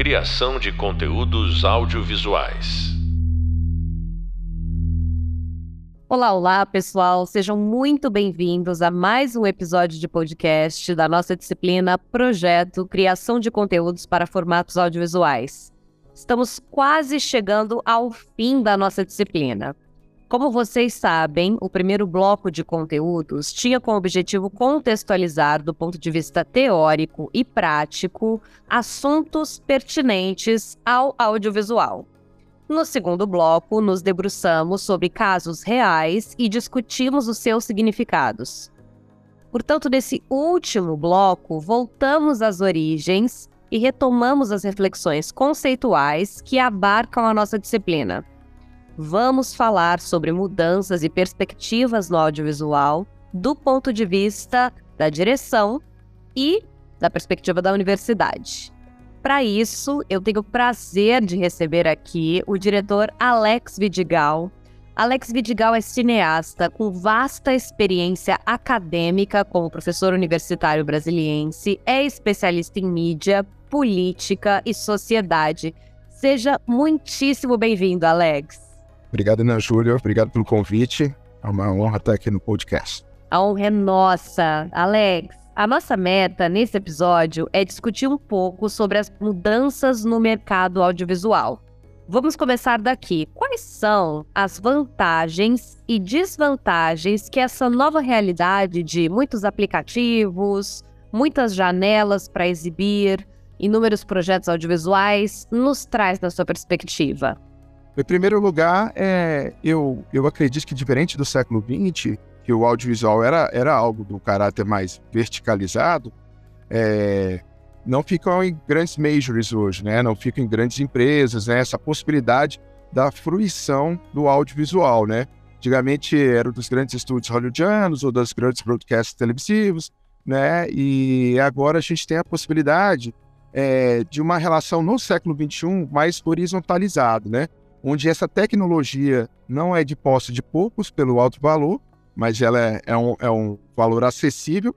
Criação de conteúdos audiovisuais. Olá, olá, pessoal. Sejam muito bem-vindos a mais um episódio de podcast da nossa disciplina Projeto Criação de Conteúdos para Formatos Audiovisuais. Estamos quase chegando ao fim da nossa disciplina. Como vocês sabem, o primeiro bloco de conteúdos tinha como objetivo contextualizar, do ponto de vista teórico e prático, assuntos pertinentes ao audiovisual. No segundo bloco, nos debruçamos sobre casos reais e discutimos os seus significados. Portanto, nesse último bloco, voltamos às origens e retomamos as reflexões conceituais que abarcam a nossa disciplina. Vamos falar sobre mudanças e perspectivas no audiovisual do ponto de vista da direção e da perspectiva da universidade. Para isso, eu tenho o prazer de receber aqui o diretor Alex Vidigal. Alex Vidigal é cineasta com vasta experiência acadêmica como professor universitário brasiliense, é especialista em mídia, política e sociedade. Seja muitíssimo bem-vindo, Alex. Obrigado, Ana Júlia. Obrigado pelo convite. É uma honra estar aqui no podcast. A honra é nossa. Alex, a nossa meta nesse episódio é discutir um pouco sobre as mudanças no mercado audiovisual. Vamos começar daqui. Quais são as vantagens e desvantagens que essa nova realidade de muitos aplicativos, muitas janelas para exibir, inúmeros projetos audiovisuais nos traz na sua perspectiva? Em primeiro lugar, é, eu, eu acredito que diferente do século XX, que o audiovisual era, era algo do caráter mais verticalizado, é, não ficam em grandes majors hoje, né? não ficam em grandes empresas, né? essa possibilidade da fruição do audiovisual. Né? Antigamente era dos grandes estúdios hollywoodianos ou dos grandes broadcasts televisivos, né? e agora a gente tem a possibilidade é, de uma relação no século XXI mais horizontalizada, né? Onde essa tecnologia não é de posse de poucos pelo alto valor, mas ela é, é, um, é um valor acessível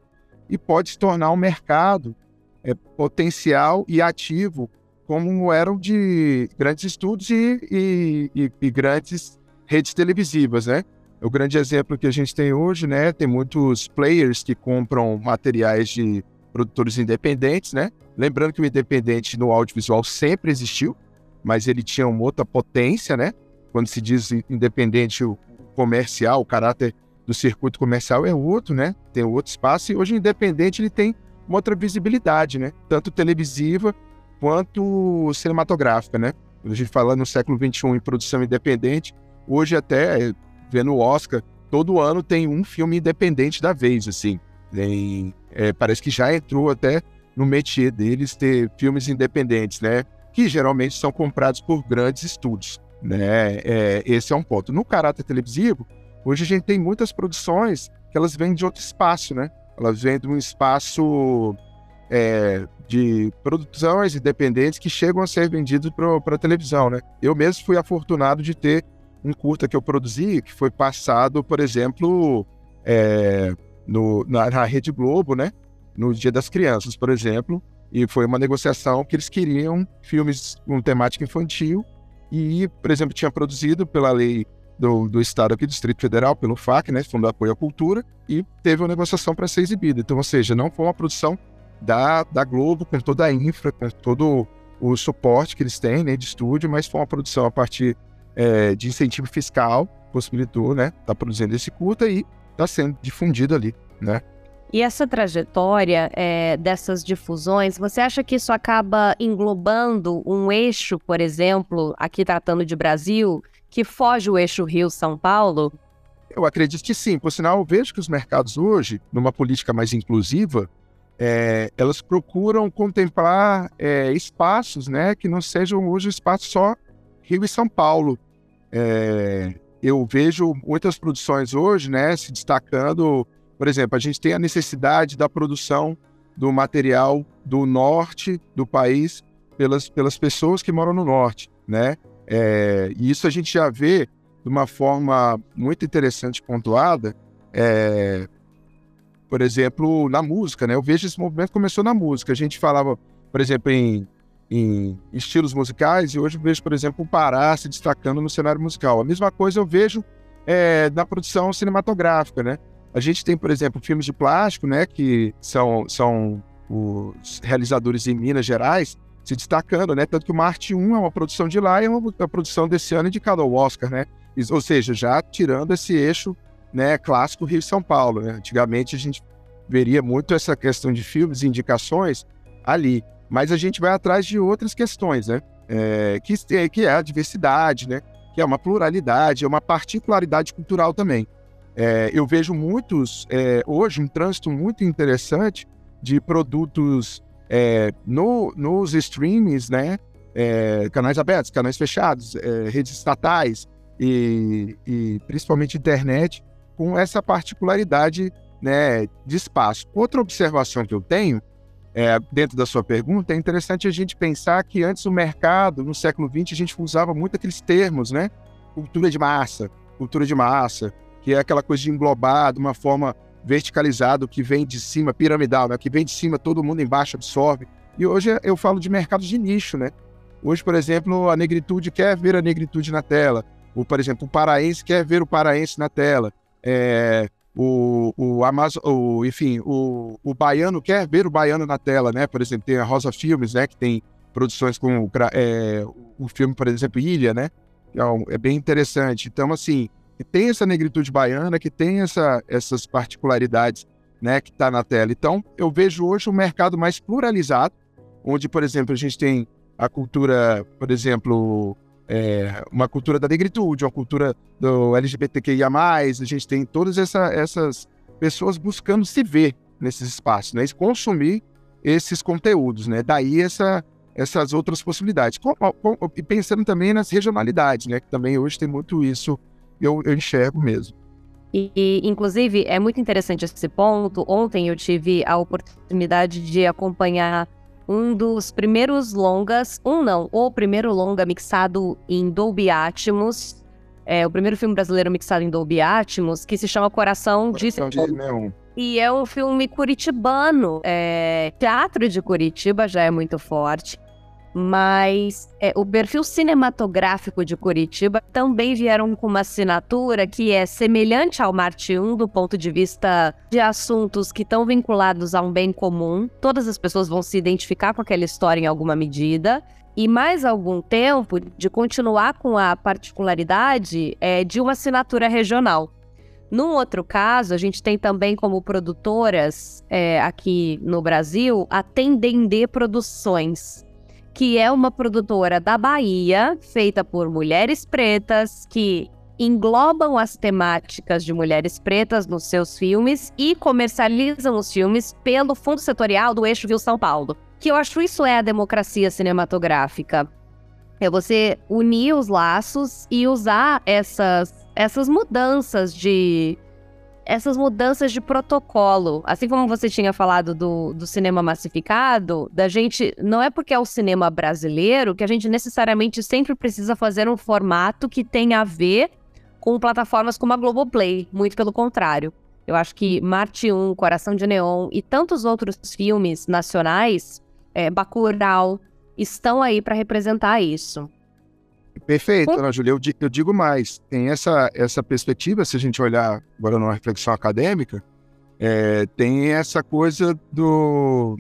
e pode se tornar um mercado é, potencial e ativo, como eram de grandes estudos e, e, e, e grandes redes televisivas, né? O grande exemplo que a gente tem hoje, né? Tem muitos players que compram materiais de produtores independentes, né? Lembrando que o independente no audiovisual sempre existiu, mas ele tinha uma outra potência, né? Quando se diz independente o comercial, o caráter do circuito comercial é outro, né? Tem outro espaço e hoje independente ele tem uma outra visibilidade, né? Tanto televisiva quanto cinematográfica, né? A gente fala no século XXI em produção independente, hoje até vendo o Oscar, todo ano tem um filme independente da vez, assim. Tem, é, parece que já entrou até no métier deles ter filmes independentes, né? Que geralmente são comprados por grandes estúdios, né? É, esse é um ponto. No caráter televisivo, Hoje a gente tem muitas produções que elas vêm de outro espaço, né? Elas vêm de um espaço é, de produções independentes que chegam a ser vendidos para a televisão, né? Eu mesmo fui afortunado de ter um curta que eu produzi que foi passado, por exemplo, é, no, na, na Rede Globo, né? No Dia das Crianças, por exemplo, e foi uma negociação que eles queriam filmes com temática infantil e, por exemplo, tinha produzido pela lei do, do Estado aqui, do Distrito Federal, pelo FAC, né, Fundo de Apoio à Cultura, e teve uma negociação para ser exibida. Então, ou seja, não foi uma produção da, da Globo, com toda a infra, com todo o suporte que eles têm né, de estúdio, mas foi uma produção a partir é, de incentivo fiscal, possibilitou, né, tá produzindo esse curta e está sendo difundido ali, né. E essa trajetória é, dessas difusões, você acha que isso acaba englobando um eixo, por exemplo, aqui tratando de Brasil, que foge o eixo Rio-São Paulo? Eu acredito que sim. Por sinal, eu vejo que os mercados hoje, numa política mais inclusiva, é, elas procuram contemplar é, espaços né, que não sejam hoje espaços só Rio e São Paulo. É, eu vejo muitas produções hoje né, se destacando. Por exemplo, a gente tem a necessidade da produção do material do norte do país pelas, pelas pessoas que moram no norte, né? É, e isso a gente já vê de uma forma muito interessante pontuada, é, por exemplo, na música, né? Eu vejo esse movimento começou na música. A gente falava, por exemplo, em, em estilos musicais, e hoje eu vejo, por exemplo, o Pará se destacando no cenário musical. A mesma coisa eu vejo é, na produção cinematográfica, né? A gente tem, por exemplo, filmes de plástico, né, que são, são os realizadores em Minas Gerais se destacando, né? Tanto que o Marte 1 é uma produção de lá e é uma, uma produção desse ano indicada ao Oscar, né? Ou seja, já tirando esse eixo né, clássico Rio-São Paulo. Né? Antigamente a gente veria muito essa questão de filmes e indicações ali, mas a gente vai atrás de outras questões, né? É, que, que é a diversidade, né? Que é uma pluralidade, é uma particularidade cultural também. É, eu vejo muitos, é, hoje, um trânsito muito interessante de produtos é, no, nos streamings, né? É, canais abertos, canais fechados, é, redes estatais e, e, principalmente internet, com essa particularidade né, de espaço. Outra observação que eu tenho é, dentro da sua pergunta é interessante a gente pensar que antes o mercado, no século XX, a gente usava muito aqueles termos, né? Cultura de massa, cultura de massa, que é aquela coisa de englobar de uma forma verticalizada, que vem de cima, piramidal, né? Que vem de cima, todo mundo embaixo absorve. E hoje eu falo de mercados de nicho, né? Hoje, por exemplo, a negritude quer ver a negritude na tela. Ou, por exemplo, o paraense quer ver o paraense na tela. É, o, o, Amazon, o, enfim, o, o baiano quer ver o baiano na tela, né? Por exemplo, tem a Rosa Filmes, né? Que tem produções com é, o filme, por exemplo, Ilha, né? É, é bem interessante. Então, assim, tem essa negritude baiana, que tem essa, essas particularidades, né? Que está na tela. Então, eu vejo hoje um mercado mais pluralizado, onde, por exemplo, a gente tem a cultura, por exemplo, é, uma cultura da negritude, uma cultura do LGBTQIA+, a gente tem todas essa, essas pessoas buscando se ver nesses espaços, né? E consumir esses conteúdos, né? Daí essa, essas outras possibilidades. E pensando também nas regionalidades, né? Que também hoje tem muito isso, eu, eu enxergo mesmo. E, e, inclusive, é muito interessante esse ponto. Ontem eu tive a oportunidade de acompanhar um dos primeiros longas, um não, o primeiro longa mixado em Dolby Atmos, é o primeiro filme brasileiro mixado em Dolby Atmos, que se chama Coração, Coração de, de Neon. E é um filme curitibano. É, teatro de Curitiba já é muito forte mas é, o perfil cinematográfico de Curitiba também vieram com uma assinatura que é semelhante ao Marte 1 do ponto de vista de assuntos que estão vinculados a um bem comum. Todas as pessoas vão se identificar com aquela história em alguma medida. E mais algum tempo de continuar com a particularidade é, de uma assinatura regional. Num outro caso, a gente tem também como produtoras é, aqui no Brasil a Tendendê Produções, que é uma produtora da Bahia, feita por mulheres pretas, que englobam as temáticas de mulheres pretas nos seus filmes e comercializam os filmes pelo Fundo Setorial do Eixo Rio São Paulo. Que eu acho isso é a democracia cinematográfica. É você unir os laços e usar essas, essas mudanças de essas mudanças de protocolo. Assim como você tinha falado do, do cinema massificado, da gente. Não é porque é o cinema brasileiro que a gente necessariamente sempre precisa fazer um formato que tenha a ver com plataformas como a Globoplay. Muito pelo contrário. Eu acho que Marte 1, Coração de Neon e tantos outros filmes nacionais, é, Bacurau, estão aí para representar isso. Perfeito, Ana Júlia. Eu, eu, digo mais. Tem essa, essa perspectiva, se a gente olhar agora numa reflexão acadêmica, é, tem essa coisa do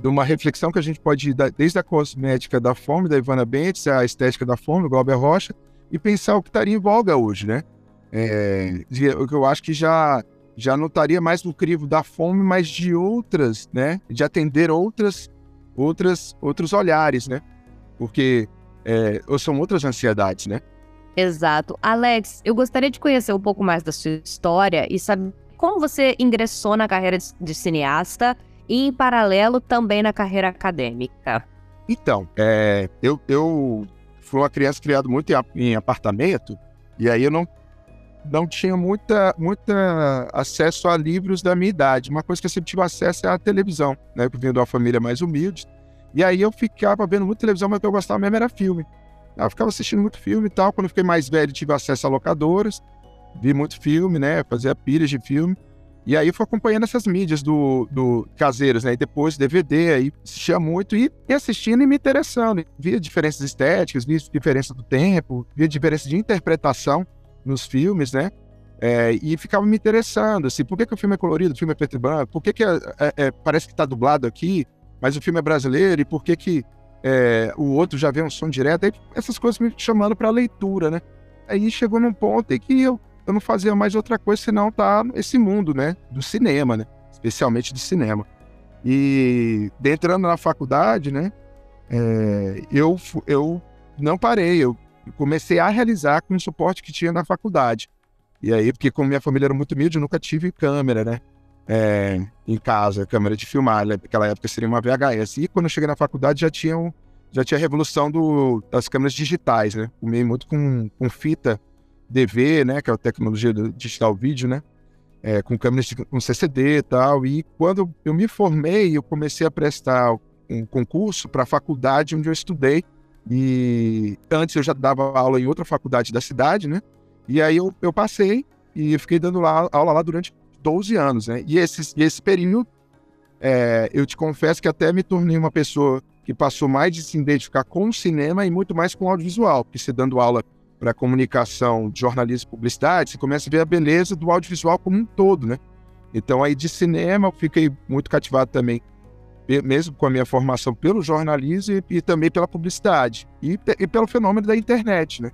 de uma reflexão que a gente pode ir desde a cosmética da fome, da Ivana Bentes, a estética da fome, do Glauber Rocha, e pensar o que estaria em voga hoje, né? É, o que eu acho que já, já não estaria mais no crivo da fome, mas de outras, né? De atender outras, outras, outros olhares, né? Porque é, ou são outras ansiedades, né? Exato. Alex, eu gostaria de conhecer um pouco mais da sua história e saber como você ingressou na carreira de cineasta e, em paralelo, também na carreira acadêmica. Então, é, eu, eu fui uma criança criada muito em, apartamento e aí eu não, não tinha muita, muita acesso a livros da minha idade. Uma coisa que eu sempre tive acesso é a televisão, né? Eu vim de uma família mais humilde. E aí eu ficava vendo muito televisão, mas o que eu gostava mesmo era filme. Eu ficava assistindo muito filme e tal. Quando eu fiquei mais velho, tive acesso a locadoras, vi muito filme, né? Fazia pilhas de filme. E aí fui acompanhando essas mídias do, do caseiras, né? E depois DVD, aí assistia muito e, e assistindo e me interessando. Via diferenças estéticas, via diferença do tempo, via diferença de interpretação nos filmes, né? É, e ficava me interessando, assim, por que, que o filme é colorido, o filme é preto e branco, por que, que é, é, é parece que está dublado aqui, mas o filme é brasileiro, e por que, que é, o outro já vê um som direto, aí essas coisas me chamando para leitura, né? Aí chegou num ponto em que eu, eu não fazia mais outra coisa senão estar tá nesse mundo, né? Do cinema, né? Especialmente do cinema. E entrando na faculdade, né? É, eu, eu não parei, eu comecei a realizar com o suporte que tinha na faculdade. E aí, porque como minha família era muito humilde, eu nunca tive câmera, né? É, em casa, câmera de filmar, né? naquela época seria uma VHS. E quando eu cheguei na faculdade já tinha, um, já tinha a revolução do, das câmeras digitais, né? Comei muito com, com fita DV, né? Que é a tecnologia do digital vídeo, né? É, com câmeras de, com CCD e tal. E quando eu me formei, eu comecei a prestar um concurso para a faculdade onde eu estudei. E antes eu já dava aula em outra faculdade da cidade, né? E aí eu, eu passei e fiquei dando lá, aula lá durante 12 anos, né? E esse, esse período, é, eu te confesso que até me tornei uma pessoa que passou mais de se identificar com o cinema e muito mais com o audiovisual, porque você dando aula para comunicação, jornalismo e publicidade, você começa a ver a beleza do audiovisual como um todo, né? Então aí de cinema eu fiquei muito cativado também, mesmo com a minha formação pelo jornalismo e, e também pela publicidade e, e, pelo fenômeno da internet, né?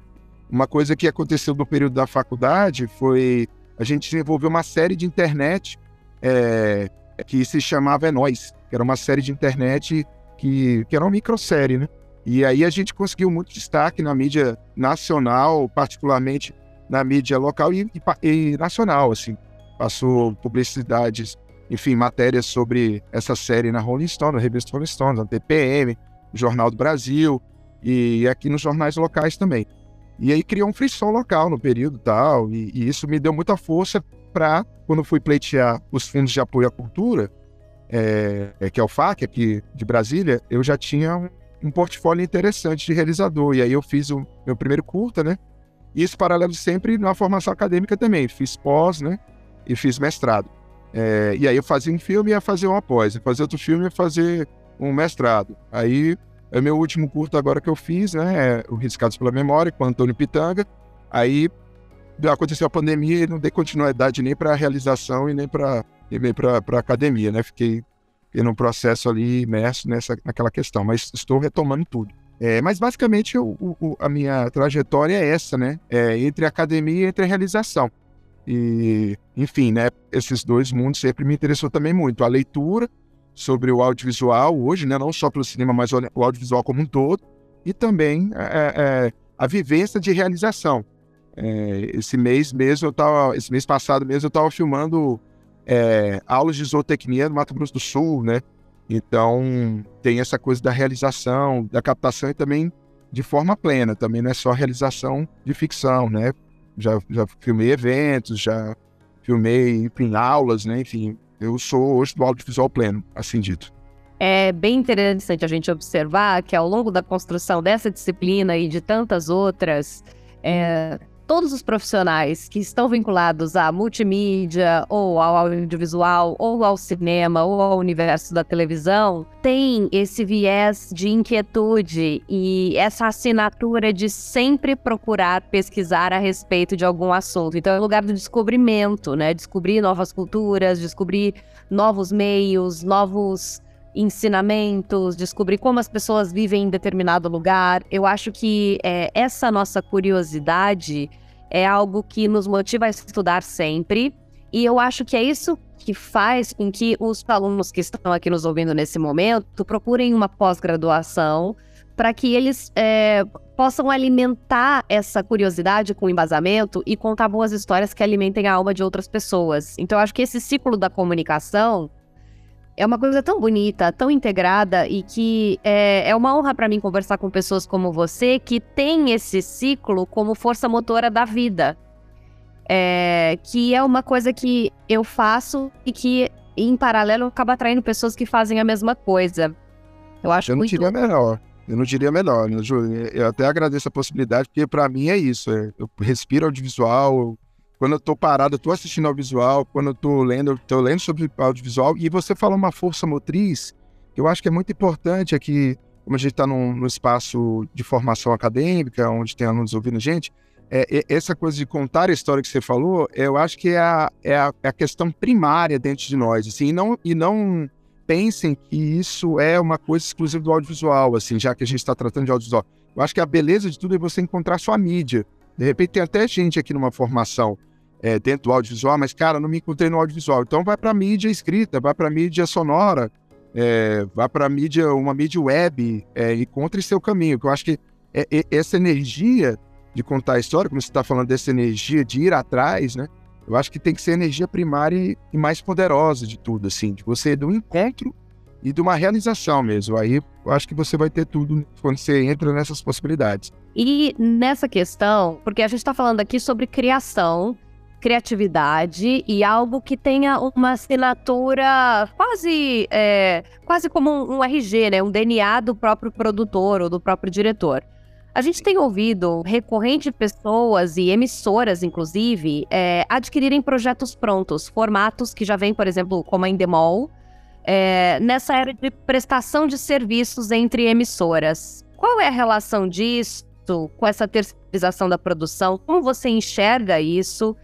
Uma coisa que aconteceu no período da faculdade foi a gente desenvolveu uma série de internet é, que se chamava É Nós, que era uma série de internet que, que era uma microsérie, né? E aí a gente conseguiu muito destaque na mídia nacional, particularmente na mídia local e, e, e nacional, assim. Passou publicidades, enfim, matérias sobre essa série na Rolling Stone, na revista Rolling Stone, na TPM, Jornal do Brasil e aqui nos jornais locais também. E aí criou um frisson local no período tal, e, e isso me deu muita força para, quando fui pleitear os fundos de apoio à cultura, é, é, que é o FAC aqui de Brasília, eu já tinha um, um, portfólio interessante de realizador. E aí eu fiz o meu primeiro curta, né? E isso paralelo sempre na formação acadêmica também. Fiz pós, né? E fiz mestrado. É, e aí eu fazia um filme e ia fazer uma pós. Ia fazer outro filme e ia fazer um mestrado. Aí é meu último curto agora que eu fiz, né? É o Riscados pela Memória, com Antônio Pitanga. Aí aconteceu a pandemia e não dei continuidade nem para a realização e nem para para academia, né? Fiquei, fiquei num processo ali imerso nessa, naquela questão, mas estou retomando tudo. É, mas basicamente o, o, a minha trajetória é essa, né? É entre a academia e entre a realização. E, enfim, né? Esses dois mundos sempre me interessou também muito. A leitura sobre o audiovisual hoje, né? não só pelo cinema, mas o audiovisual como um todo, e também é, é, é, a vivência de realização. É, esse mês mesmo, eu tava, esse mês passado mesmo, eu estava filmando é, aulas de zootecnia no Mato Grosso do Sul, né? Então, tem essa coisa da realização, da captação e também de forma plena, também não é só realização de ficção, né? Já, já filmei eventos, já filmei, enfim, aulas, né? Enfim, eu sou hoje do audiovisual pleno, assim dito. É bem interessante a gente observar que ao longo da construção dessa disciplina e de tantas outras, é, todos os profissionais que estão vinculados à multimídia, ou ao audiovisual, ou ao cinema, ou ao universo da televisão, têm esse viés de inquietude e essa assinatura de sempre procurar pesquisar a respeito de algum assunto. Então é um lugar do descobrimento, né? Descobrir novas culturas, descobrir novos meios, novos ensinamentos, descobrir como as pessoas vivem em determinado lugar. Eu acho que é, essa nossa curiosidade é algo que nos motiva a estudar sempre. E eu acho que é isso que faz com que os alunos que estão aqui nos ouvindo nesse momento procurem uma pós-graduação para que eles é, possam alimentar essa curiosidade com embasamento e contar boas histórias que alimentem a alma de outras pessoas. Então, eu acho que esse ciclo da comunicação é uma coisa tão bonita, tão integrada e que é, é uma honra para mim conversar com pessoas como você que tem esse ciclo como força motora da vida. É, que é uma coisa que eu faço e que, em paralelo, acaba atraindo pessoas que fazem a mesma coisa. Eu acho Eu não muito... diria melhor. Eu não diria melhor, né, Eu até agradeço a possibilidade, porque para mim é isso. É, eu respiro audiovisual, eu quando eu tô parado, eu tô assistindo ao visual, quando eu tô lendo, eu tô lendo sobre audiovisual, e você fala uma força motriz, que eu acho que é muito importante aqui, como a gente está num, num, espaço de formação acadêmica, onde tem alunos ouvindo gente, é, é, essa coisa de contar a história que você falou, eu acho que é a, é a, é a questão primária dentro de nós, assim, e não, e não pensem que isso é uma coisa exclusiva do audiovisual, assim, já que a gente está tratando de audiovisual. Eu acho que a beleza de tudo é você encontrar sua mídia. De repente tem até gente aqui numa formação é, dentro do audiovisual, mas, cara, não me encontrei no audiovisual. Então vai para mídia escrita, vai para mídia sonora, é, vai para mídia, uma mídia web, é, encontre seu caminho. Que eu acho que é, é, essa energia de contar a história, como você está falando dessa energia de ir atrás, né? Eu acho que tem que ser a energia primária e mais poderosa de tudo, assim, de você do encontro e de uma realização mesmo. Aí eu acho que você vai ter tudo quando você entra nessas possibilidades. E nessa questão, porque a gente está falando aqui sobre criação, criatividade e algo que tenha uma assinatura quase, é, quase como um, RG, né? Um DNA do próprio produtor ou do próprio diretor. A gente tem ouvido recorrente pessoas e emissoras, inclusive, é, adquirirem projetos prontos, formatos que já vêm, por exemplo, como a Endemol, é, nessa era de prestação de serviços entre emissoras. Qual é a relação disso com essa terceirização da produção? Como você enxerga isso?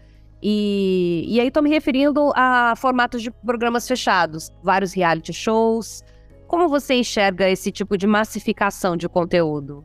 E, e aí estou me referindo a formatos de programas fechados, vários reality shows. Como você enxerga esse tipo de massificação de conteúdo?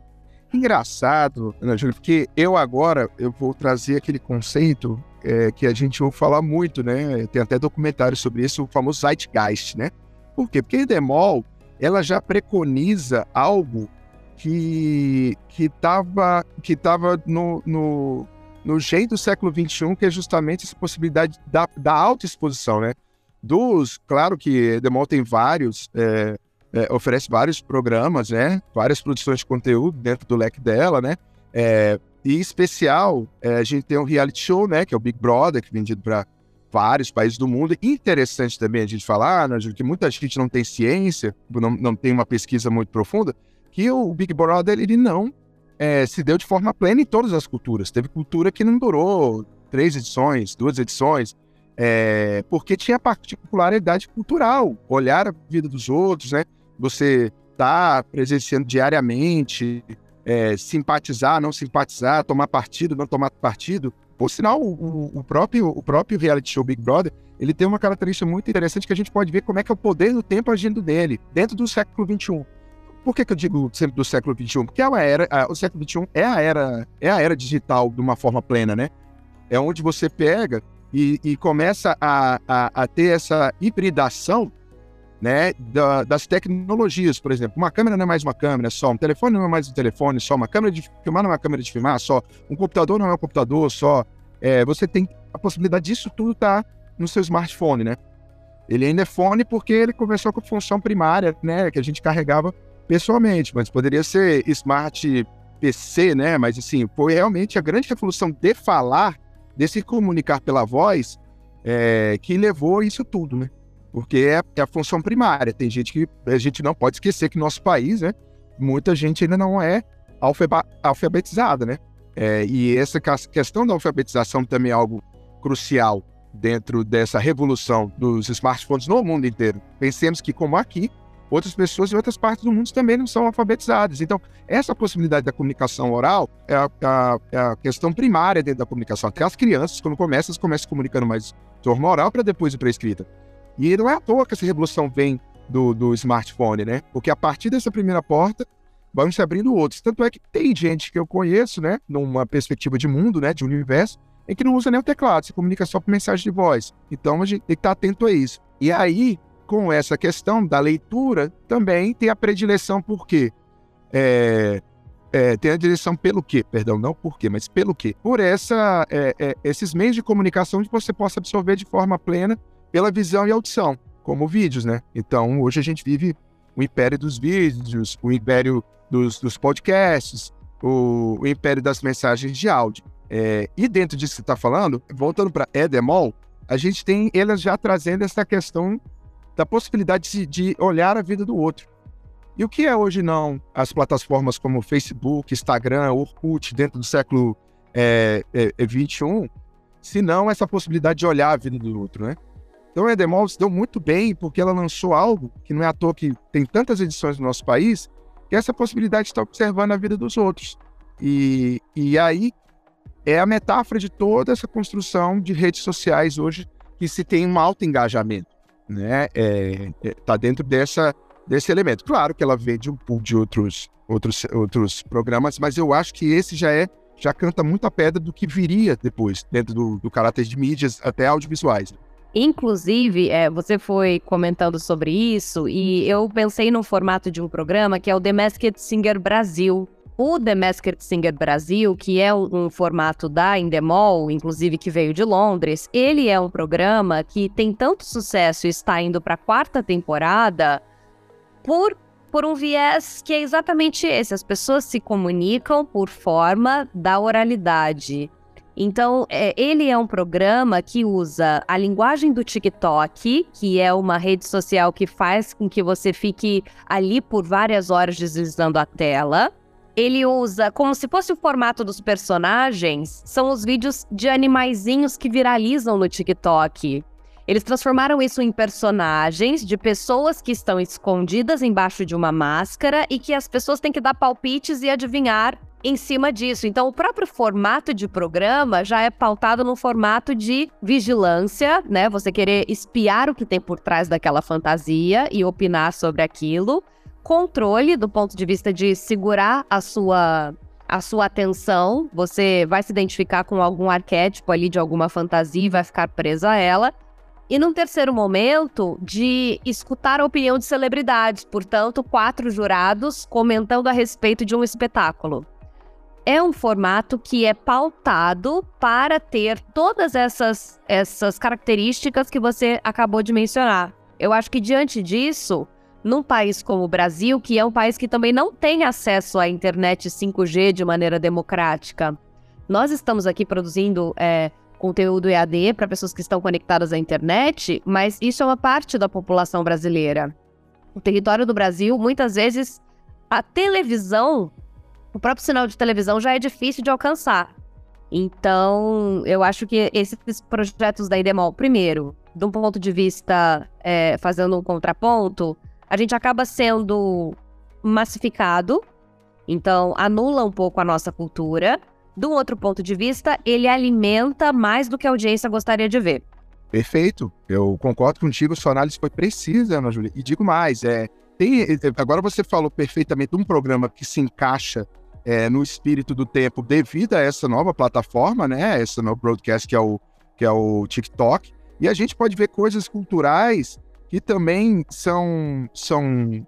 engraçado, Ana Júlia, porque eu agora eu vou trazer aquele conceito é, que a gente ouve falar muito, né? Tem até documentário sobre isso, o famoso Zeitgeist, né? Por quê? Porque a Demol, ela já preconiza algo que que estava que tava no, no, no jeito do século XXI, que é justamente essa possibilidade da, da autoexposição, né? Dos, claro que a Demol tem vários é, é, oferece vários programas, né? Várias produções de conteúdo dentro do leque dela, né? É, e em especial, é, a gente tem um reality show, né? Que é o Big Brother, que é vendido para vários países do mundo. Interessante também a gente falar, né, que muita gente não tem ciência, não, não tem uma pesquisa muito profunda, que o Big Brother ele não é, se deu de forma plena em todas as culturas. Teve cultura que não durou três edições, duas edições, é, porque tinha particularidade cultural, olhar a vida dos outros, né? você está presenciando diariamente, é, simpatizar, não simpatizar, tomar partido, não tomar partido. Por sinal, o, o, próprio, o próprio reality show Big Brother, ele tem uma característica muito interessante que a gente pode ver como é que é o poder do tempo agindo dele, dentro do século XXI. Por que, que eu digo sempre do século XXI? Porque é uma era, a, o século XXI é a era, é a era digital de uma forma plena, né? É onde você pega e, e começa a, a, a ter essa hibridação né, da, das tecnologias, por exemplo. Uma câmera não é mais uma câmera só, um telefone não é mais um telefone só, uma câmera de filmar não é uma câmera de filmar só, um computador não é um computador só. É, você tem a possibilidade disso tudo estar tá no seu smartphone, né? Ele ainda é fone porque ele começou com a função primária, né, que a gente carregava pessoalmente, mas poderia ser smart PC, né? Mas assim, foi realmente a grande revolução de falar, de se comunicar pela voz, é, que levou isso tudo, né? Porque é, é, a função primária. Tem gente que a gente não pode esquecer que nosso país, né, muita gente ainda não é alfabetizada, né? É, e essa questão da alfabetização também é algo crucial dentro dessa revolução dos smartphones no mundo inteiro. Pensemos que, como aqui, outras pessoas em outras partes do mundo também não são alfabetizadas. Então, essa possibilidade da comunicação oral é a, a, é a questão primária dentro da comunicação. Até as crianças, quando começam, elas começam comunicando mais de forma oral para depois ir para a escrita. E não é à toa que essa revolução vem do, do smartphone, né? Porque a partir dessa primeira porta, vão se abrindo outros. Tanto é que tem gente que eu conheço, né, numa perspectiva de mundo, né, de universo, em que não usa nem o teclado, se comunica só por mensagem de voz. Então a gente tem que estar atento a isso. E aí, com essa questão da leitura, também tem a predileção por quê? É, é, tem a direção pelo quê? Perdão, não por quê, mas pelo quê? Por essa, é, é, esses meios de comunicação que você possa absorver de forma plena pela visão e audição, como vídeos, né? Então, hoje a gente vive o império dos vídeos, o império dos, dos podcasts, o, o, império das mensagens de áudio. É, e dentro disso que você está falando, voltando para Edemol, a gente tem elas já trazendo essa questão da possibilidade de, de, olhar a vida do outro. E o que é hoje não as plataformas como Facebook, Instagram, Orkut, dentro do século é, é, 21, se não essa possibilidade de olhar a vida do outro, né? Então a Endemol se deu muito bem porque ela lançou algo que não é à toa que tem tantas edições no nosso país, que é essa possibilidade de estar observando a vida dos outros. E, e aí é a metáfora de toda essa construção de redes sociais hoje que se tem um alto engajamento, né? É, é, tá dentro dessa desse elemento. Claro que ela vem de um de outros outros outros programas, mas eu acho que esse já é já canta muita pedra do que viria depois dentro do, do caráter de mídias até audiovisuais. Inclusive, é, você foi comentando sobre isso e eu pensei no formato de um programa que é o The Masked Singer Brasil, o The Masked Singer Brasil, que é um formato da Endemol, inclusive que veio de Londres, ele é um programa que tem tanto sucesso e está indo para a quarta temporada por, por um viés que é exatamente esse: as pessoas se comunicam por forma da oralidade. Então, é, ele é um programa que usa a linguagem do TikTok, que é uma rede social que faz com que você fique ali por várias horas deslizando a tela ele usa como se fosse o formato dos personagens, são os vídeos de animaizinhos que viralizam no TikTok. Eles transformaram isso em personagens de pessoas que estão escondidas embaixo de uma máscara e que as pessoas têm que dar palpites e adivinhar em cima disso. Então, o próprio formato de programa já é pautado no formato de vigilância, né? Você querer espiar o que tem por trás daquela fantasia e opinar sobre aquilo controle do ponto de vista de segurar a sua a sua atenção, você vai se identificar com algum arquétipo ali de alguma fantasia e vai ficar presa a ela. E num terceiro momento, de escutar a opinião de celebridades, portanto, quatro jurados comentando a respeito de um espetáculo. É um formato que é pautado para ter todas essas, essas características que você acabou de mencionar. Eu acho que diante disso, num país como o Brasil, que é um país que também não tem acesso à internet 5G de maneira democrática. Nós estamos aqui produzindo é, conteúdo EAD para pessoas que estão conectadas à internet, mas isso é uma parte da população brasileira. O território do Brasil, muitas vezes, a televisão, o próprio sinal de televisão já é difícil de alcançar. Então, eu acho que esses projetos da IDEMOL, primeiro, de um ponto de vista, é, fazendo um contraponto, a gente acaba sendo massificado, então anula um pouco a nossa cultura. Um outro ponto de vista, ele alimenta mais do que a audiência gostaria de ver. Perfeito, eu concordo contigo, sua análise foi precisa, Ana Júlia. E digo mais, é, tem, é, agora você falou perfeitamente de um programa que se encaixa é, no espírito do tempo devido a essa nova plataforma, né? Essa nova broadcast que é o, que é o TikTok. E a gente pode ver coisas culturais que também são, são,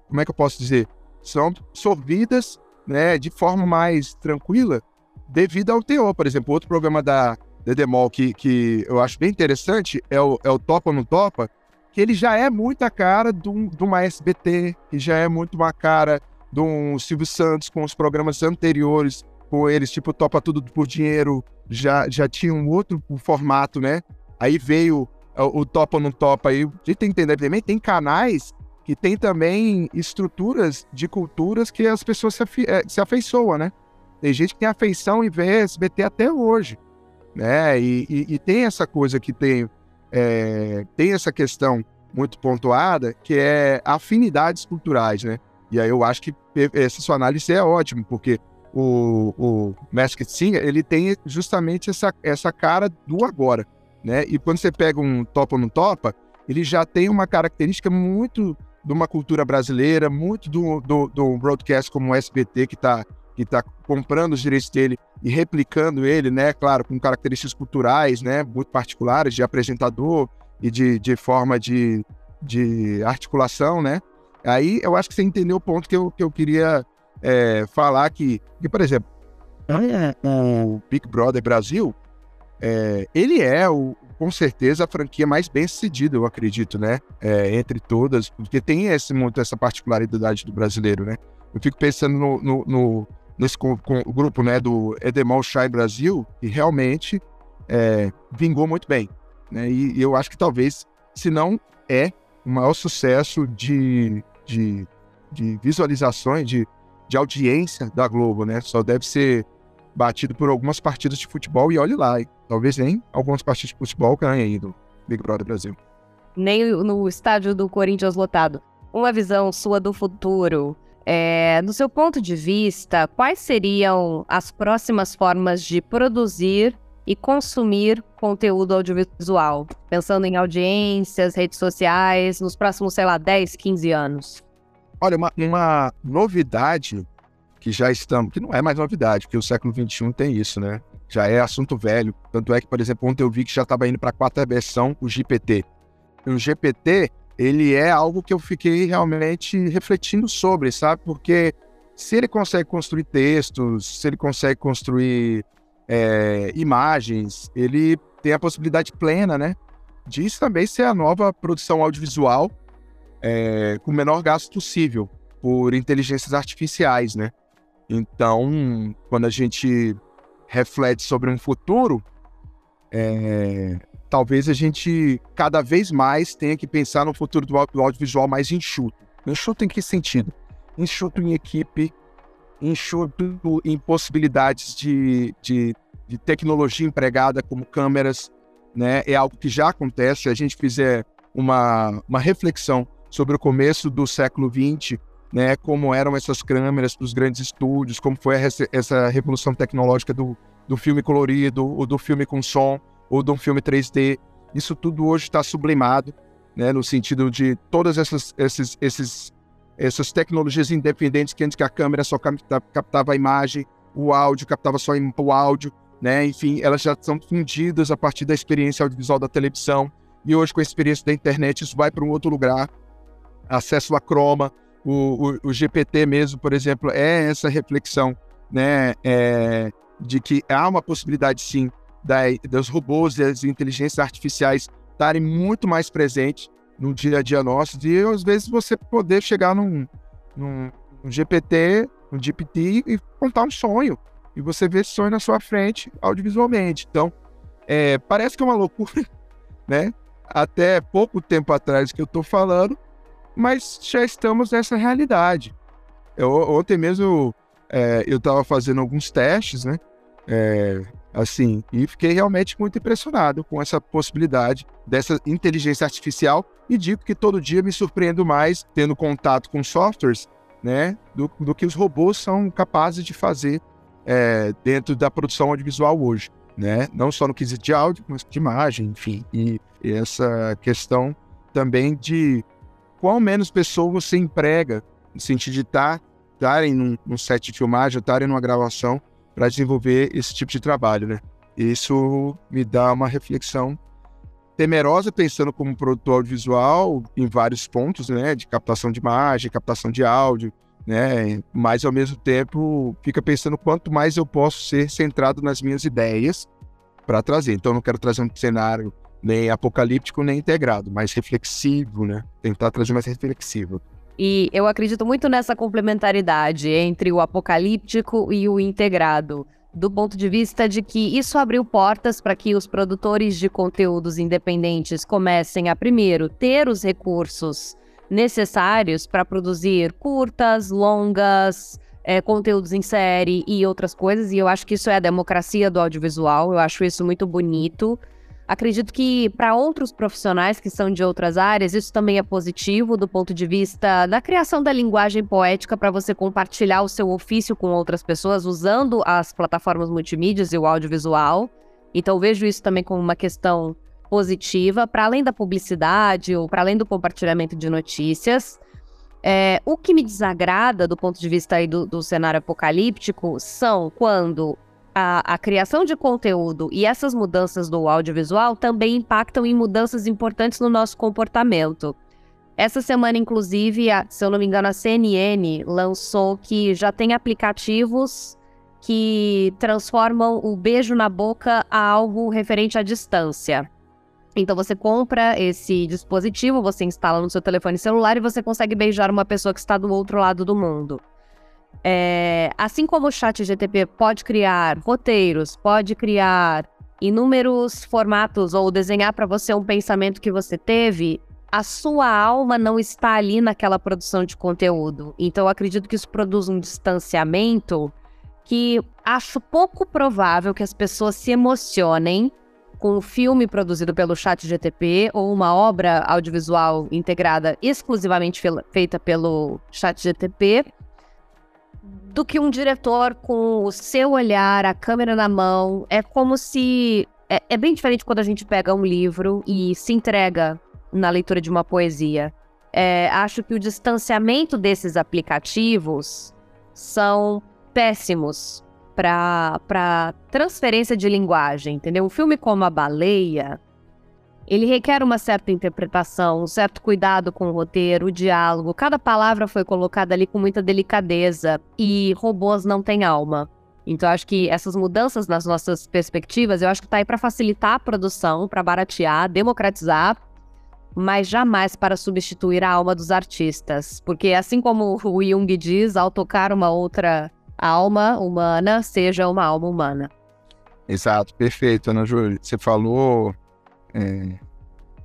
como é que eu posso dizer, são sorvidas né, de forma mais tranquila devido ao teor. Por exemplo, outro programa da Dedemol que, que eu acho bem interessante é o, é o Topa ou Não Topa, que ele já é muito a cara de, uma SBT, que já é muito uma cara de um Silvio Santos com os programas anteriores, com eles, tipo Topa Tudo por Dinheiro, já, já tinha um outro formato, né? Aí veio é o topa ou não topa aí, a gente tem que entender também, tem canais que tem também estruturas de culturas que as pessoas se, afe é, se afeiçoam, né? Tem gente que tem afeição em ver SBT até hoje, né? E, e, e tem essa coisa que tem, é, tem essa questão muito pontuada, que é afinidades culturais, né? E aí eu acho que essa sua análise é ótima, porque o, o Masked Singer, ele tem justamente essa, essa cara do agora né? E quando você pega um topa não topa, ele já tem uma característica muito de uma cultura brasileira, muito do, do, do broadcast como o SBT, que está que tá comprando os direitos dele e replicando ele, né? Claro, com características culturais, né? Muito particulares de apresentador e de, de forma de, de articulação, né? Aí eu acho que você entendeu o ponto que eu, que eu queria é, falar que, que, por exemplo, o Big Brother Brasil, é, ele é o, com certeza a franquia mais bem sucedida, eu acredito, né? É, entre todas, porque tem esse, muito essa particularidade do brasileiro, né? Eu fico pensando no, no, no nesse com, com, o grupo né, do Edemol Shai Brasil, que realmente é, vingou muito bem. Né? E, e, eu acho que talvez, se não é o maior sucesso de, de, de visualizações, de, de audiência da Globo, né? Só deve ser batido por algumas partidas de futebol e olhe lá, talvez nem algumas partidas de futebol ganhem aí do Big Brother Brasil. Nem no estádio do Corinthians lotado. Uma visão sua do futuro. É, no seu ponto de vista, quais seriam as próximas formas de produzir e consumir conteúdo audiovisual? Pensando em audiências, redes sociais, nos próximos, sei lá, 10, 15 anos. Olha, uma, uma novidade que já estamos, que não é mais novidade, porque o século XXI tem isso, né? Já é assunto velho. Tanto é que, por exemplo, ontem eu vi que já estava indo para a quarta versão, o GPT. O GPT, ele é algo que eu fiquei realmente refletindo sobre, sabe? Porque se ele consegue construir textos, se ele consegue construir é, imagens, ele tem a possibilidade plena, né? Disso também ser a nova produção audiovisual é, com o menor gasto possível por inteligências artificiais, né? Então, quando a gente reflete sobre um futuro, é, talvez a gente cada vez mais tenha que pensar no futuro do, audiovisual mais enxuto. Enxuto em que sentido? Enxuto em equipe, enxuto em possibilidades de, de, de tecnologia empregada, como câmeras, né? É algo que já acontece. Se a gente fizer uma, uma reflexão sobre o começo do século XX, né, como eram essas câmeras para os grandes estúdios, como foi essa revolução tecnológica do, do filme colorido, ou do filme com som, ou de um filme 3D. Isso tudo hoje está sublimado, né, no sentido de todas essas, esses, esses, essas tecnologias independentes que antes que a câmera só captava a imagem, o áudio captava só o áudio, né, enfim, elas já são fundidas a partir da experiência audiovisual da televisão. E hoje, com a experiência da internet, isso vai para um outro lugar. Acesso a croma, o, o, o, GPT mesmo, por exemplo, é essa reflexão, né, é, de que há uma possibilidade, sim, da, dos robôs e das inteligências artificiais estarem muito mais presentes no dia a dia nosso e às vezes você poder chegar num, num, num GPT, um GPT e contar um sonho e você vê esse sonho na sua frente audiovisualmente. Então, é, parece que é uma loucura, né? Até pouco tempo atrás que eu estou falando, mas já estamos nessa realidade. Eu, ontem mesmo é, eu estava fazendo alguns testes, né? É, assim, e fiquei realmente muito impressionado com essa possibilidade dessa inteligência artificial e digo que todo dia me surpreendo mais tendo contato com softwares, né, do, do que os robôs são capazes de fazer é, dentro da produção audiovisual hoje, né, não só no quesito de áudio, mas de imagem, enfim, e, essa questão também de qual menos pessoas você emprega, no sentido de estar, estarem num, num set de filmagem, estarem numa gravação, para desenvolver esse tipo de trabalho, né? Isso me dá uma reflexão temerosa, pensando como produtor audiovisual em vários pontos, né? De captação de imagem, captação de áudio, né? Mas ao mesmo tempo fica pensando quanto mais eu posso ser centrado nas minhas ideias para trazer. Então, não quero trazer um cenário nem apocalíptico nem integrado, mas reflexivo, né? Tentar trazer mais reflexivo. E eu acredito muito nessa complementaridade entre o apocalíptico e o integrado, do ponto de vista de que isso abriu portas para que os produtores de conteúdos independentes comecem a, primeiro, ter os recursos necessários para produzir curtas, longas, é, conteúdos em série e outras coisas. E eu acho que isso é a democracia do audiovisual, eu acho isso muito bonito. Acredito que para outros profissionais que são de outras áreas, isso também é positivo do ponto de vista da criação da linguagem poética para você compartilhar o seu ofício com outras pessoas usando as plataformas multimídias e o audiovisual. Então vejo isso também como uma questão positiva, para além da publicidade ou para além do compartilhamento de notícias. É, o que me desagrada do ponto de vista do, do cenário apocalíptico são quando a, a, criação de conteúdo e essas mudanças do audiovisual também impactam em mudanças importantes no nosso comportamento. Essa semana, inclusive, a, se eu não me engano, a CNN lançou que já tem aplicativos que transformam o beijo na boca a algo referente à distância. Então você compra esse dispositivo, você instala no seu telefone celular e você consegue beijar uma pessoa que está do outro lado do mundo. É, assim como o chat GTP pode criar roteiros, pode criar inúmeros formatos ou desenhar para você um pensamento que você teve, a sua alma não está ali naquela produção de conteúdo. Então, eu acredito que isso produz um distanciamento que acho pouco provável que as pessoas se emocionem com um filme produzido pelo Chat GTP ou uma obra audiovisual integrada exclusivamente feita pelo Chat GTP do que um diretor com o seu olhar, a câmera na mão. É como se. É, é bem diferente quando a gente pega um livro e se entrega na leitura de uma poesia. É, acho que o distanciamento desses aplicativos são péssimos para transferência de linguagem, entendeu? Um filme como A Baleia, ele requer uma certa interpretação, um certo cuidado com o roteiro, o diálogo. Cada palavra foi colocada ali com muita delicadeza e robôs não têm alma. Então, acho que essas mudanças nas nossas perspectivas, eu acho que está aí para facilitar a produção, para baratear, democratizar, mas jamais para substituir a alma dos artistas. Porque, assim como o Jung diz, ao tocar uma outra alma humana, seja uma alma humana. Exato, perfeito, Ana Júlia. Você falou é,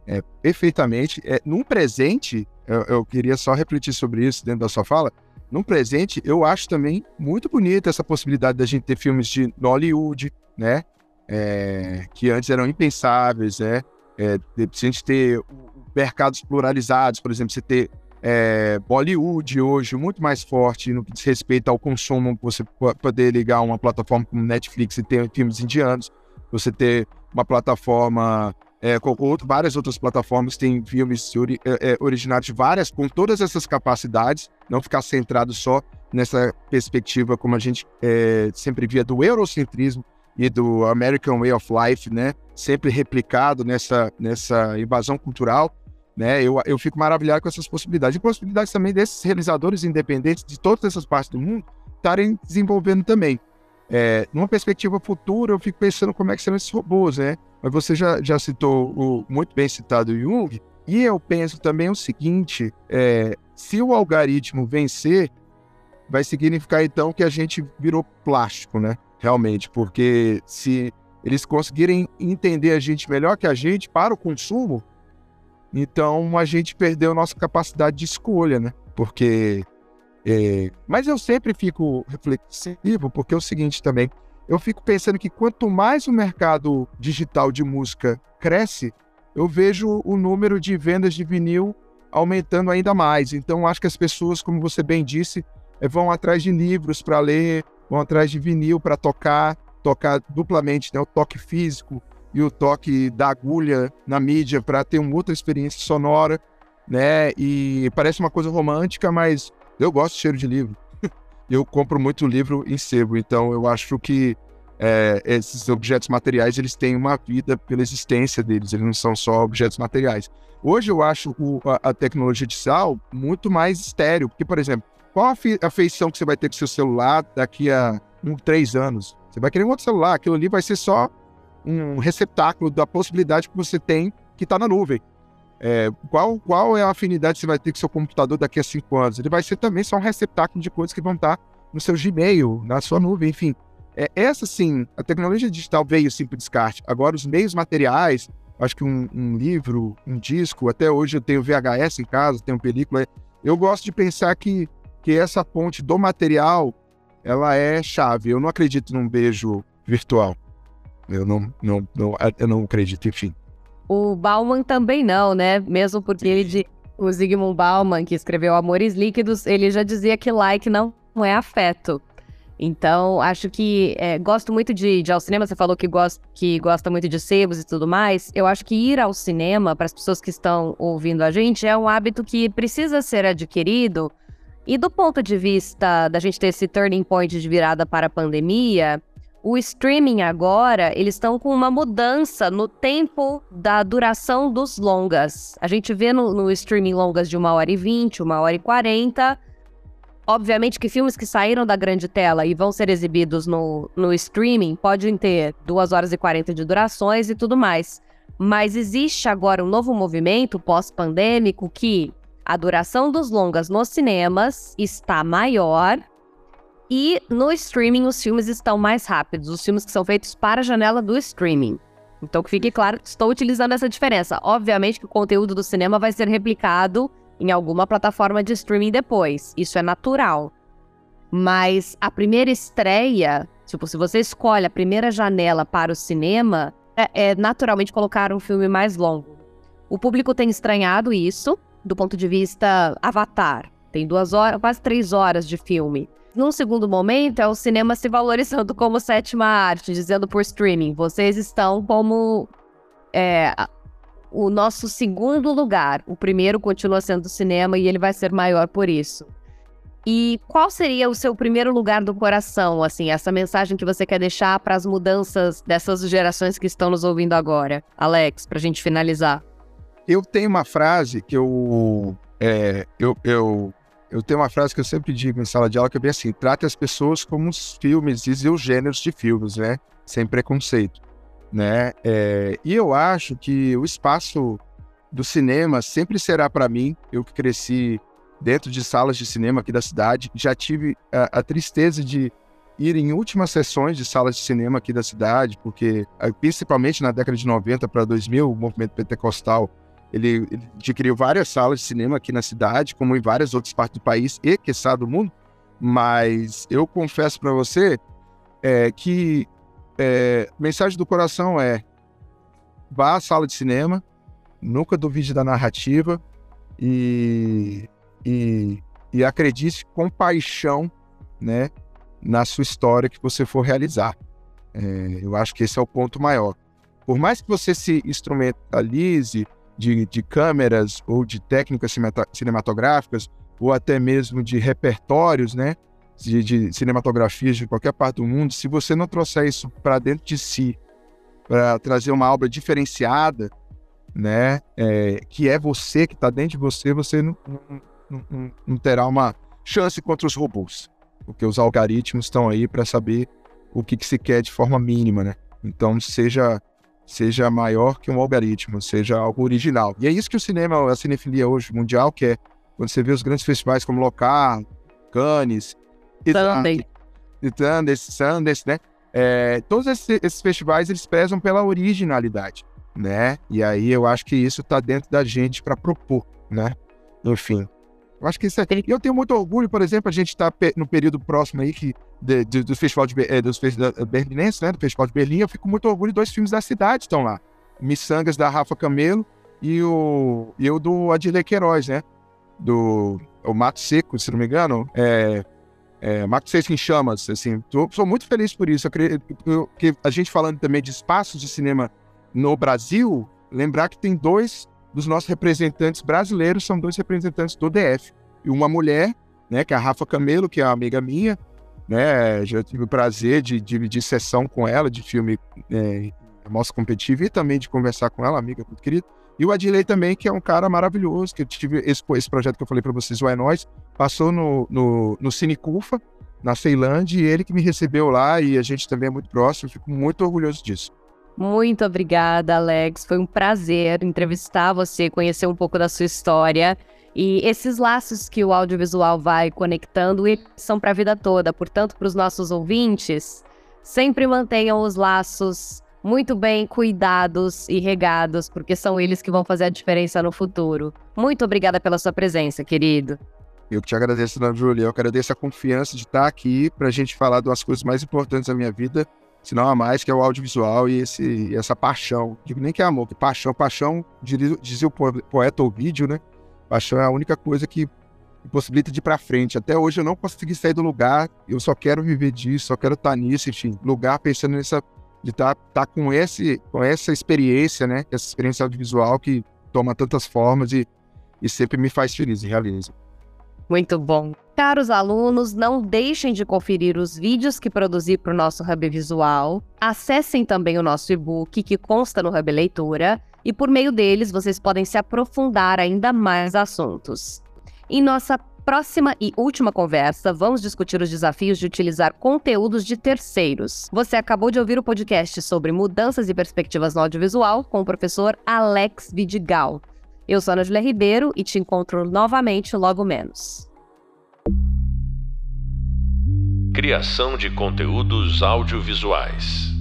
é, perfeitamente. É, num presente, eu, eu, queria só refletir sobre isso dentro da sua fala. Num presente, eu acho também muito bonita essa possibilidade da gente ter filmes de Hollywood, né? É, que antes eram impensáveis, né? É, de a gente ter mercados pluralizados, por exemplo, você ter é, Bollywood hoje muito mais forte no que diz respeito ao consumo, você poder ligar uma plataforma como Netflix e ter filmes indianos, você ter uma plataforma é, com outro, várias outras plataformas têm filmes ori, é, é, originários de várias, com todas essas capacidades, não ficar centrado só nessa perspectiva como a gente é, sempre via do eurocentrismo e do American Way of Life, né? Sempre replicado nessa, nessa invasão cultural, né? Eu, eu fico maravilhado com essas possibilidades. E possibilidades também desses realizadores independentes de todas essas partes do mundo estarem desenvolvendo também. É, numa perspectiva futura, eu fico pensando como é que serão esses robôs, né? Mas você já, já citou o muito bem citado Jung, e eu penso também o seguinte: é, se o algoritmo vencer, vai significar então que a gente virou plástico, né? Realmente, porque se eles conseguirem entender a gente melhor que a gente para o consumo, então a gente perdeu nossa capacidade de escolha, né? Porque. É... Mas eu sempre fico reflexivo, porque é o seguinte também eu fico pensando que quanto mais o mercado digital de música cresce, eu vejo o número de vendas de vinil aumentando ainda mais. Então, acho que as pessoas, como você bem disse, eh, vão atrás de livros para ler, vão atrás de vinil para tocar, tocar duplamente, né? o toque físico e o toque da agulha na mídia para ter uma outra experiência sonora, né? E parece uma coisa romântica, mas eu gosto de cheiro de livro eu compro muito livro em sebo, então eu acho que é, esses objetos materiais eles têm uma vida pela existência deles, eles não são só objetos materiais. Hoje eu acho o, a, a, tecnologia digital muito mais estéreo, porque, por exemplo, qual a, fe, a feição que você vai ter com seu celular daqui a um, três anos? Você vai querer um outro celular, aquilo ali vai ser só um receptáculo da possibilidade que você tem que está na nuvem. É, qual, qual é a afinidade que você vai ter com seu computador daqui a cinco anos? Ele vai ser também só um receptáculo de coisas que vão estar no seu Gmail, na sua nuvem, enfim. É, essa sim, a tecnologia digital veio sim para descarte. Agora, os meios materiais, acho que um, um, livro, um disco, até hoje eu tenho VHS em casa, tenho película. Eu gosto de pensar que, que essa ponte do material, ela é chave. Eu não acredito num beijo virtual. Eu não, não, não, eu não acredito, enfim. O Bauman também não, né? Mesmo porque ele, o Zygmunt Bauman, que escreveu Amores Líquidos, ele já dizia que like não é afeto. Então, acho que é, gosto muito de, de ir ao cinema. Você falou que, gosta, que gosta muito de sebos e tudo mais. Eu acho que ir ao cinema, para as pessoas que estão ouvindo a gente, é um hábito que precisa ser adquirido. E do ponto de vista da gente ter esse turning point de virada para a pandemia, o streaming agora, eles estão com uma mudança no tempo da duração dos longas. A gente vê no, no streaming longas de uma hora e vinte, uma hora e quarenta. Obviamente que filmes que saíram da grande tela e vão ser exibidos no, no streaming podem ter duas horas e quarenta de durações e tudo mais. Mas existe agora um novo movimento pós-pandêmico que a duração dos longas nos cinemas está maior e no streaming, os filmes estão mais rápidos, os filmes que são feitos para a janela do streaming. Então, que fique claro estou utilizando essa diferença. Obviamente que o conteúdo do cinema vai ser replicado em alguma plataforma de streaming depois. Isso é natural. Mas a primeira estreia, tipo, se você escolhe a primeira janela para o cinema, é, é naturalmente colocar um filme mais longo. O público tem estranhado isso, do ponto de vista Avatar. Tem duas horas, quase três horas de filme. Num segundo momento, é o cinema se valorizando como sétima arte, dizendo por streaming: vocês estão como é, o nosso segundo lugar. O primeiro continua sendo o cinema e ele vai ser maior por isso. E qual seria o seu primeiro lugar do coração, assim, essa mensagem que você quer deixar para as mudanças dessas gerações que estão nos ouvindo agora? Alex, para a gente finalizar. Eu tenho uma frase que eu, é, eu, eu, eu tenho uma frase que eu sempre digo em sala de aula que é bem assim: trate as pessoas como os filmes e os gêneros de filmes, né? Sem preconceito, né? É, e eu acho que o espaço do cinema sempre será para mim, eu que cresci dentro de salas de cinema aqui da cidade. Já tive a, a tristeza de ir em últimas sessões de salas de cinema aqui da cidade, porque eh, principalmente na década de 90 para 2000, o movimento pentecostal ele, ele adquiriu várias salas de cinema aqui na cidade, como em várias outras partes do país e, quiçá, do mundo. Mas eu confesso para você é, que é, mensagem do coração é vá à sala de cinema, nunca duvide da narrativa e e, e acredite com paixão, né, na sua história que você for realizar. É, eu acho que esse é o ponto maior. Por mais que você se instrumentalize de, de câmeras ou de técnicas cinematográficas, ou até mesmo de repertórios, né, de, de cinematografias de qualquer parte do mundo, se você não trouxer isso para dentro de si, para trazer uma obra diferenciada, né, é, que é você, que está dentro de você, você não, não, não, não terá uma chance contra os robôs, porque os algoritmos estão aí para saber o que, que, se quer de forma mínima, né? Então, seja seja maior que um algoritmo, seja algo original. E é isso que o cinema, a cinefilia hoje mundial quer. Quando você vê os grandes festivais como Locar, Cannes, Sundance, Sundance, né? É, todos esses, esses, festivais eles prezam pela originalidade, né? E aí eu acho que isso está dentro da gente para propor, né? Enfim, eu acho que isso é. E eu tenho muito orgulho, por exemplo, a gente está no período próximo aí que, de, de, do Festival de, é, dos Berlinenses, né? Do Festival de Berlim. Eu fico muito orgulho, dois filmes da cidade estão lá. Missangas da Rafa Camelo e o, e o do Adilei Queiroz, né? Do o Mato Seco, se não me engano. É, é, Mato Seco em Chamas, assim. Tô, sou muito feliz por isso. Eu creio, eu, que a gente falando também de espaços de cinema no Brasil, lembrar que tem dois dos nossos representantes brasileiros são dois representantes do DF. E uma mulher, né, que é a Rafa Camelo, que é uma amiga minha, né, já tive o prazer de dividir sessão com ela de filme é, Mostra Competitivo e também de conversar com ela, amiga muito querida. E o Adilei também, que é um cara maravilhoso, que eu tive esse, esse projeto que eu falei para vocês, o É Nós, passou no, no, no Cine Cufa, na Ceilândia, e ele que me recebeu lá, e a gente também é muito próximo, fico muito orgulhoso disso. Muito obrigada, Alex. Foi um prazer entrevistar você, conhecer um pouco da sua história. E esses laços que o audiovisual vai conectando são para a vida toda. Portanto, para os nossos ouvintes, sempre mantenham os laços muito bem cuidados e regados, porque são eles que vão fazer a diferença no futuro. Muito obrigada pela sua presença, querido. Eu que te agradeço, Dona Júlia. Eu agradeço a confiança de estar aqui para a gente falar de umas coisas mais importantes da minha vida, se não a mais, que é o audiovisual e esse, essa paixão. Digo nem que é amor, que paixão. Paixão, dizia o poeta Ovídio, né? Paixão é a única coisa que possibilita de ir para frente. Até hoje eu não consegui sair do lugar, eu só quero viver disso, só quero estar tá nisso, enfim, lugar pensando nessa de estar tá, tá com esse com essa experiência, né? Essa experiência audiovisual que toma tantas formas e, e sempre me faz feliz e realiza. Muito bom. Caros alunos, não deixem de conferir os vídeos que produzi para o nosso Hub Visual. Acessem também o nosso e-book que consta no Hub Leitura e por meio deles vocês podem se aprofundar ainda mais assuntos. Em nossa próxima e última conversa, vamos discutir os desafios de utilizar conteúdos de terceiros. Você acabou de ouvir o podcast sobre mudanças e perspectivas no audiovisual com o professor Alex Vidigal. Eu sou Ana Julia Ribeiro e te encontro novamente logo menos. Criação de conteúdos audiovisuais.